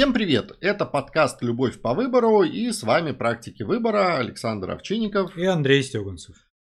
Всем привет! Это подкаст «Любовь по выбору» и с вами практики выбора Александр Овчинников и Андрей Стеганцев.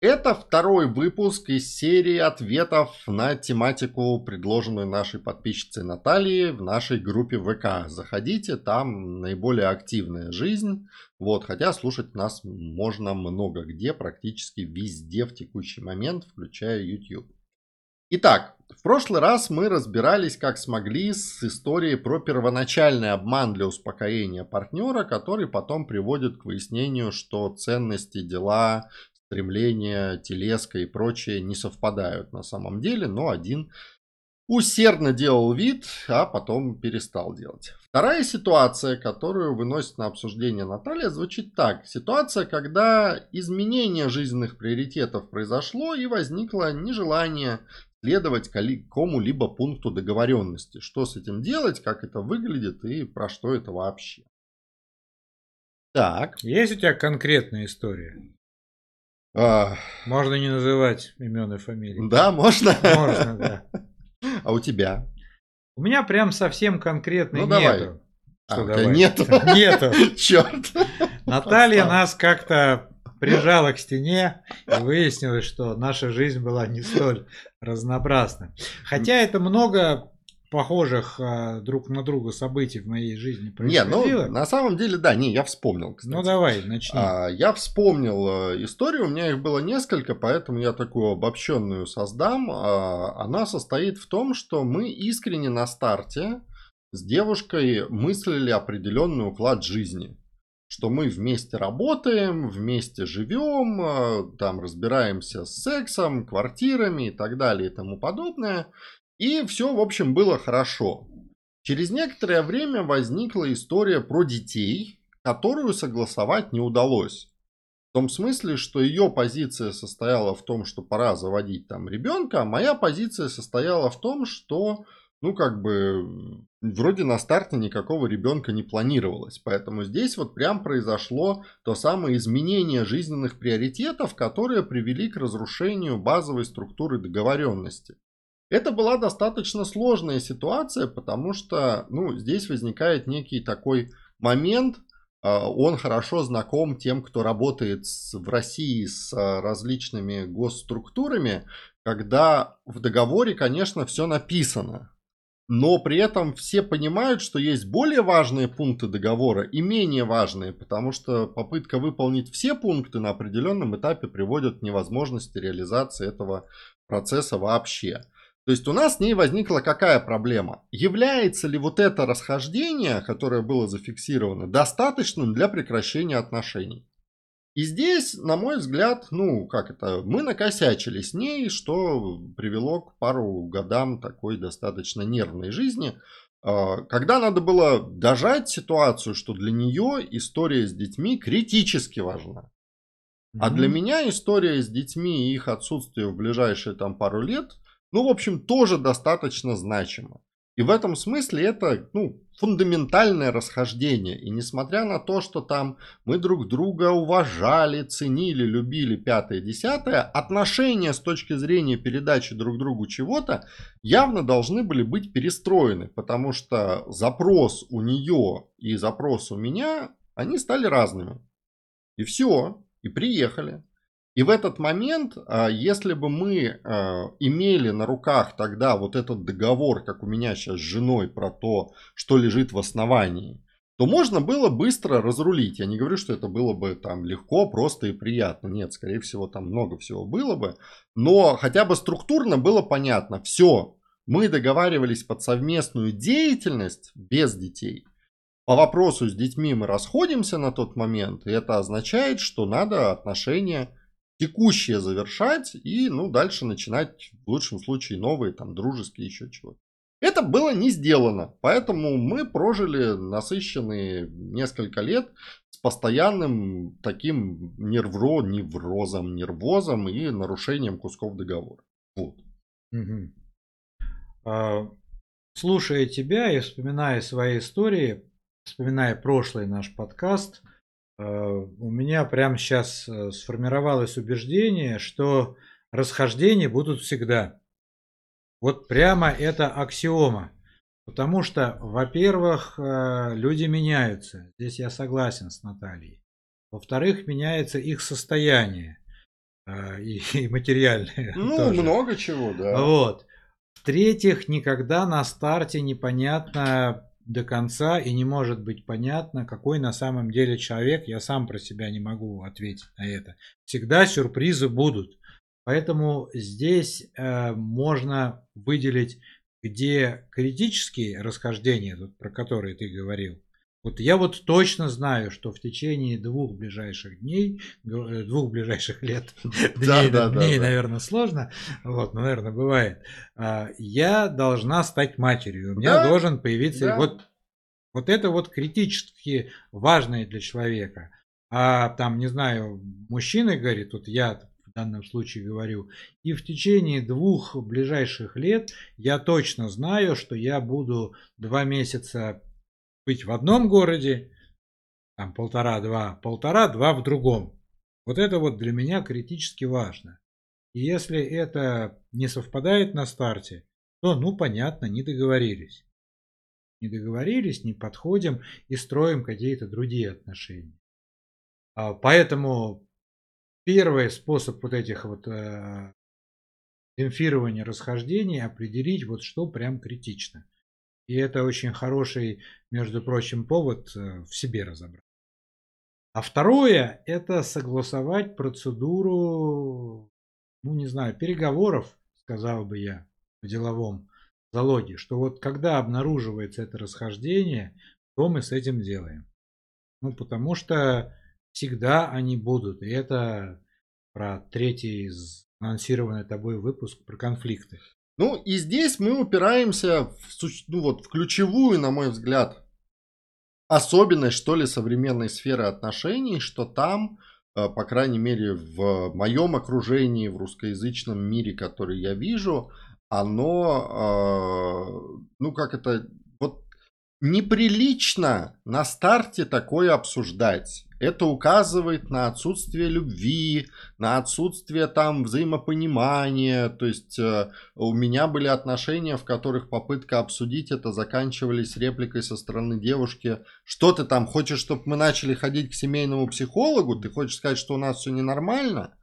Это второй выпуск из серии ответов на тематику, предложенную нашей подписчицей Натальей в нашей группе ВК. Заходите, там наиболее активная жизнь. Вот, хотя слушать нас можно много где, практически везде в текущий момент, включая YouTube. Итак, прошлый раз мы разбирались как смогли с историей про первоначальный обман для успокоения партнера, который потом приводит к выяснению, что ценности, дела, стремления, телеска и прочее не совпадают на самом деле, но один усердно делал вид, а потом перестал делать. Вторая ситуация, которую выносит на обсуждение Наталья, звучит так. Ситуация, когда изменение жизненных приоритетов произошло и возникло нежелание следовать кому-либо пункту договоренности. Что с этим делать, как это выглядит и про что это вообще. Так. Есть у тебя конкретная история? А... Можно не называть имен и фамилии. Да, можно? Можно, да. А у тебя? У меня прям совсем конкретно ну, нету. Давай. Что а, давай? Нету. Нету. Черт. Наталья нас как-то прижала к стене и выяснилось, что наша жизнь была не столь разнообразна. Хотя это много похожих а, друг на друга событий в моей жизни происходило. Не, ну, на самом деле, да, не, я вспомнил, кстати. Ну, давай, начни. А, я вспомнил а, историю, у меня их было несколько, поэтому я такую обобщенную создам. А, она состоит в том, что мы искренне на старте с девушкой мыслили определенный уклад жизни что мы вместе работаем, вместе живем, а, там разбираемся с сексом, квартирами и так далее и тому подобное. И все, в общем, было хорошо. Через некоторое время возникла история про детей, которую согласовать не удалось. В том смысле, что ее позиция состояла в том, что пора заводить там ребенка, а моя позиция состояла в том, что ну, как бы, вроде на старте никакого ребенка не планировалось. Поэтому здесь вот прям произошло то самое изменение жизненных приоритетов, которые привели к разрушению базовой структуры договоренности. Это была достаточно сложная ситуация, потому что, ну, здесь возникает некий такой момент, а, он хорошо знаком тем, кто работает в России с а, различными госструктурами, когда в договоре, конечно, все написано, но при этом все понимают, что есть более важные пункты договора и менее важные, потому что попытка выполнить все пункты на определенном этапе приводит к невозможности реализации этого процесса вообще. То есть у нас с ней возникла какая проблема? Является ли вот это расхождение, которое было зафиксировано, достаточным для прекращения отношений? И здесь, на мой взгляд, ну, как это, мы накосячили с ней, что привело к пару годам такой достаточно нервной жизни, а, когда надо было дожать ситуацию, что для нее история с детьми критически важна. А для меня история с детьми и их отсутствие в ближайшие там пару лет, ну, в общем, тоже достаточно значимо. И в этом смысле это ну, фундаментальное расхождение. И несмотря на то, что там мы друг друга уважали, ценили, любили, пятое, десятое, отношения с точки зрения передачи друг другу чего-то явно должны были быть перестроены. Потому что запрос у нее и запрос у меня, они стали разными. И все, и приехали. И в этот момент, а, если бы мы а, имели на руках тогда вот этот договор, как у меня сейчас с женой, про то, что лежит в основании, то можно было быстро разрулить. Я не говорю, что это было бы там легко, просто и приятно. Нет, скорее всего, там много всего было бы. Но хотя бы структурно было понятно. Все, мы договаривались под совместную деятельность без детей. По вопросу с детьми мы расходимся на тот момент, и это означает, что надо отношения текущее завершать и, ну, дальше начинать, в лучшем случае, новые, там, дружеские, еще чего-то. Это было не сделано, поэтому мы прожили насыщенные несколько лет с постоянным таким нервро, неврозом, нервозом и нарушением кусков договора. Вот. Угу. А, слушая тебя и вспоминая свои истории, вспоминая прошлый наш подкаст – у меня прямо сейчас э, сформировалось убеждение, что расхождения будут всегда. Вот прямо это аксиома. Потому что, во-первых, э, люди меняются. Здесь я согласен с Натальей. Во-вторых, меняется их состояние э, и, и материальное. Ну, тоже. много чего, да. Вот. В-третьих, никогда на старте непонятно до конца и не может быть понятно, какой на самом деле человек. Я сам про себя не могу ответить на это. Всегда сюрпризы будут. Поэтому здесь э, можно выделить, где критические расхождения, тут, про которые ты говорил. Вот я вот точно знаю, что в течение двух ближайших дней, э, двух ближайших лет, дней, да, дней да, наверное, сложно, вот, но, наверное, бывает, а, я должна стать матерью, у меня да, должен появиться, да. вот, вот это вот критически важное для человека. А там, не знаю, мужчина говорит, вот я в данном случае говорю. И в течение двух ближайших лет я точно знаю, что я буду два месяца быть в одном городе, там полтора-два, полтора-два в другом. Вот это вот для меня критически важно. И если это не совпадает на старте, то, ну, понятно, не договорились. Не договорились, не подходим и строим какие-то другие отношения. А, поэтому Первый способ вот этих вот э, демпфирования расхождений определить вот что прям критично. И это очень хороший, между прочим, повод э, в себе разобрать. А второе – это согласовать процедуру, ну не знаю, переговоров, сказал бы я, в деловом залоге, что вот когда обнаруживается это расхождение, то мы с этим делаем. Ну, потому что всегда они будут. И это про третий анонсированный тобой выпуск про конфликты. Ну и здесь мы упираемся в, ну, вот, в ключевую, на мой взгляд, особенность, что ли, современной сферы отношений, что там, э, по крайней мере, в моем окружении, в русскоязычном мире, который я вижу, оно, э, ну как это, вот неприлично на старте такое обсуждать. Это указывает на отсутствие любви, на отсутствие там взаимопонимания. То есть э, у меня были отношения, в которых попытка обсудить это заканчивались репликой со стороны девушки. Что ты там хочешь, чтобы мы начали ходить к семейному психологу? Ты хочешь сказать, что у нас все ненормально?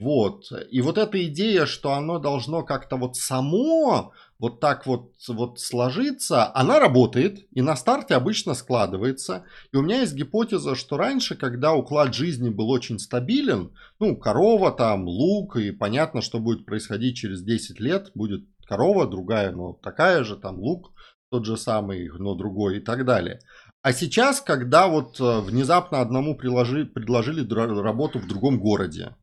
Вот. И вот эта идея, что оно должно как-то вот само вот так вот, вот сложиться, она работает и на старте обычно складывается. И у меня есть гипотеза, что раньше, когда уклад жизни был очень стабилен, ну, корова там, лук, и понятно, что будет происходить через 10 лет, будет корова другая, но такая же, там лук тот же самый, но другой и так далее. А сейчас, когда вот э, внезапно одному приложи, предложили работу в другом городе,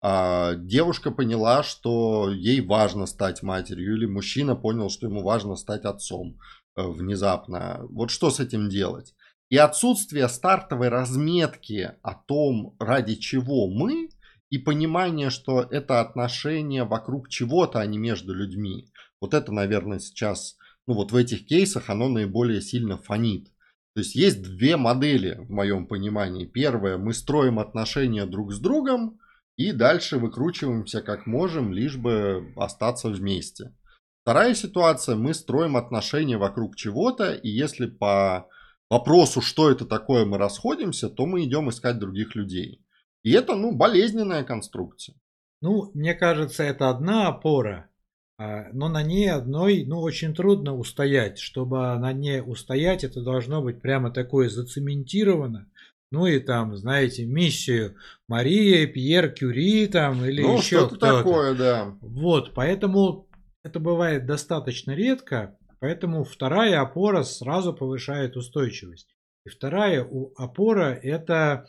а, девушка поняла, что ей важно стать матерью, или мужчина понял, что ему важно стать отцом э, внезапно. Вот что с этим делать? И отсутствие стартовой разметки о том, ради чего мы, и понимание, что это отношение вокруг чего-то, а не между людьми. Вот это, наверное, сейчас, ну вот в этих кейсах оно наиболее сильно фонит. То есть есть две модели в моем понимании. Первая, мы строим отношения друг с другом, и дальше выкручиваемся как можем, лишь бы остаться вместе. Вторая ситуация, мы строим отношения вокруг чего-то, и если по вопросу, что это такое, мы расходимся, то мы идем искать других людей. И это, ну, болезненная конструкция. Ну, мне кажется, это одна опора, а, но на ней одной, ну, очень трудно устоять. Чтобы на ней устоять, это должно быть прямо такое зацементировано, ну и там, знаете, миссию Мария, Пьер Кюри там или ну, еще что-то такое, да. Вот, поэтому это бывает достаточно редко, поэтому вторая опора сразу повышает устойчивость. И вторая опора это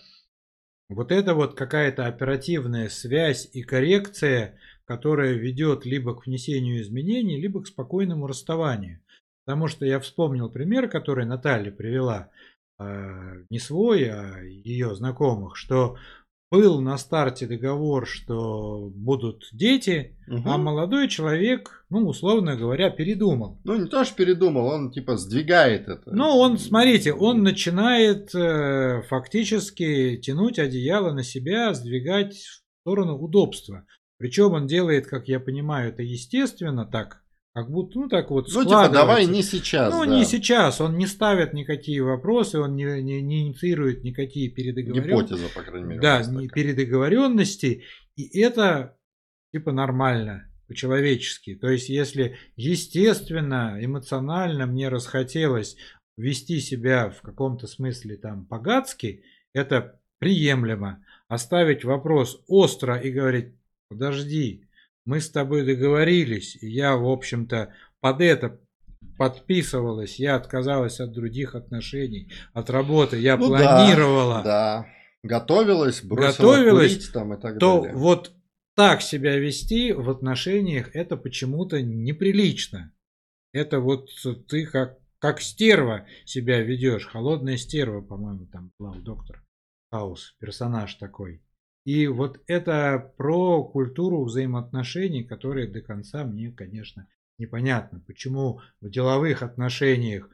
вот это вот какая-то оперативная связь и коррекция, которая ведет либо к внесению изменений, либо к спокойному расставанию. Потому что я вспомнил пример, который Наталья привела. А, не свой, а ее знакомых, что был на старте договор, что будут дети, угу. а молодой человек, ну, условно говоря, передумал. Ну, не то, что передумал, он типа сдвигает это. Ну, он, смотрите, он начинает э, фактически тянуть одеяло на себя, сдвигать в сторону удобства. Причем он делает, как я понимаю, это естественно так, Как будто, ну так вот Ну, типа, давай не сейчас. Ну, да. не сейчас. Он не ставит никакие вопросы, он не, не, не инициирует никакие передоговоренности. Гипотеза, по крайней мере. Да, не передоговоренности. И это типа нормально по-человечески. То есть, если естественно, эмоционально мне расхотелось вести себя в каком-то смысле там по-гадски, это приемлемо. Оставить вопрос остро и говорить, подожди, мы с тобой договорились, и я, в общем-то, под это подписывалась, я отказалась от других отношений, от работы, я ну, планировала. Да, да. готовилась, бросила готовилась, курить там и так то далее. вот так себя вести в отношениях, это почему-то неприлично. Это вот ты как, как стерва себя ведешь. Холодная стерва, по-моему, там была у доктора Хаус, персонаж такой. И вот это про культуру взаимоотношений, которые до конца мне, конечно, непонятно. Почему в деловых отношениях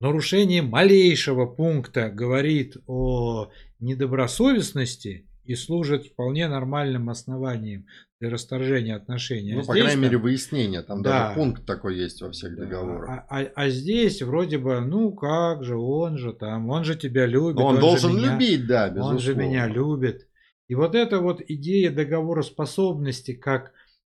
нарушение малейшего пункта говорит о недобросовестности и служит вполне нормальным основанием для расторжения отношений. Ну, а по здесь, крайней мере, выяснение. Там да, даже пункт такой есть во всех да, договорах. А, а, а здесь вроде бы, ну как же, он же там, он же тебя любит. он, он должен меня, любить, да, безусловно. Он же меня любит. И вот эта вот идея договороспособности, как,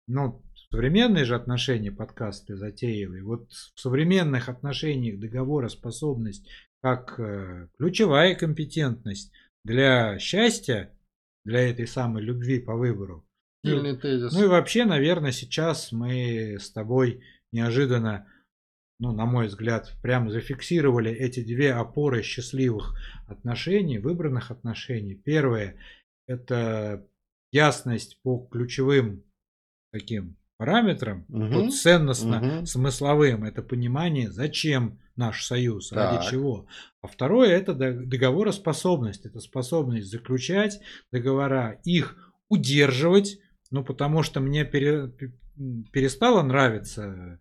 ну, современные же отношения подкасты затеяли. Вот в современных отношениях договороспособность как э, ключевая компетентность для счастья для этой самой любви по выбору. Сильный ну, тезис. Ну и вообще, наверное, сейчас мы с тобой неожиданно, ну, на мой взгляд, прямо зафиксировали эти две опоры счастливых отношений, выбранных отношений. Первое – это ясность по ключевым таким параметрам, угу. вот ценностно-смысловым, это понимание, зачем наш союз, так. ради чего. А второе это договороспособность, это способность заключать договора, их удерживать, ну потому что мне пере, перестало нравиться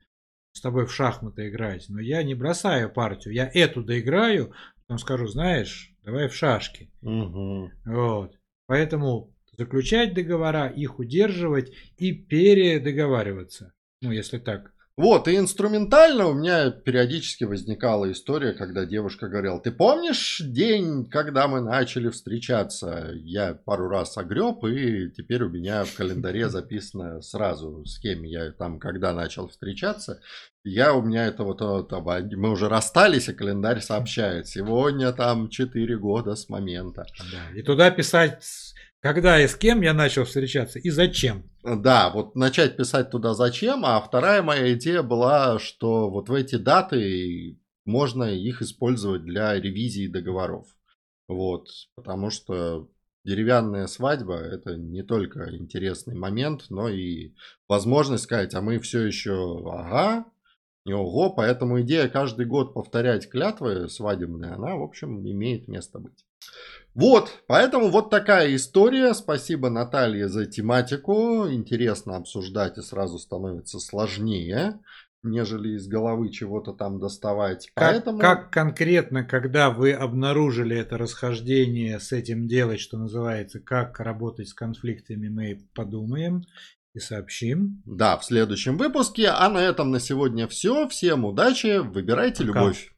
с тобой в шахматы играть, но я не бросаю партию, я эту доиграю, потом скажу, знаешь, давай в шашки. Угу. Вот. Поэтому заключать договора, их удерживать и передоговариваться. Ну, если так вот, и инструментально у меня периодически возникала история, когда девушка говорила, ты помнишь день, когда мы начали встречаться? Я пару раз огреб, и теперь у меня в календаре записано сразу, с кем я там, когда начал встречаться. Я у меня это вот, вот мы уже расстались, и календарь сообщает, сегодня там 4 года с момента. Да, и туда писать когда и с кем я начал встречаться и зачем. Да, вот начать писать туда зачем, а вторая моя идея была, что вот в эти даты можно их использовать для ревизии договоров. Вот, потому что деревянная свадьба это не только интересный момент, но и возможность сказать, а мы все еще, ага, не ого, поэтому идея каждый год повторять клятвы свадебные, она, в общем, имеет место быть. Вот, поэтому вот такая история. Спасибо Наталье за тематику. Интересно обсуждать и сразу становится сложнее, нежели из головы чего-то там доставать. Как, поэтому... как конкретно, когда вы обнаружили это расхождение с этим делать, что называется, как работать с конфликтами, мы подумаем и сообщим. Да, в следующем выпуске. А на этом на сегодня все. Всем удачи, выбирайте Пока. любовь.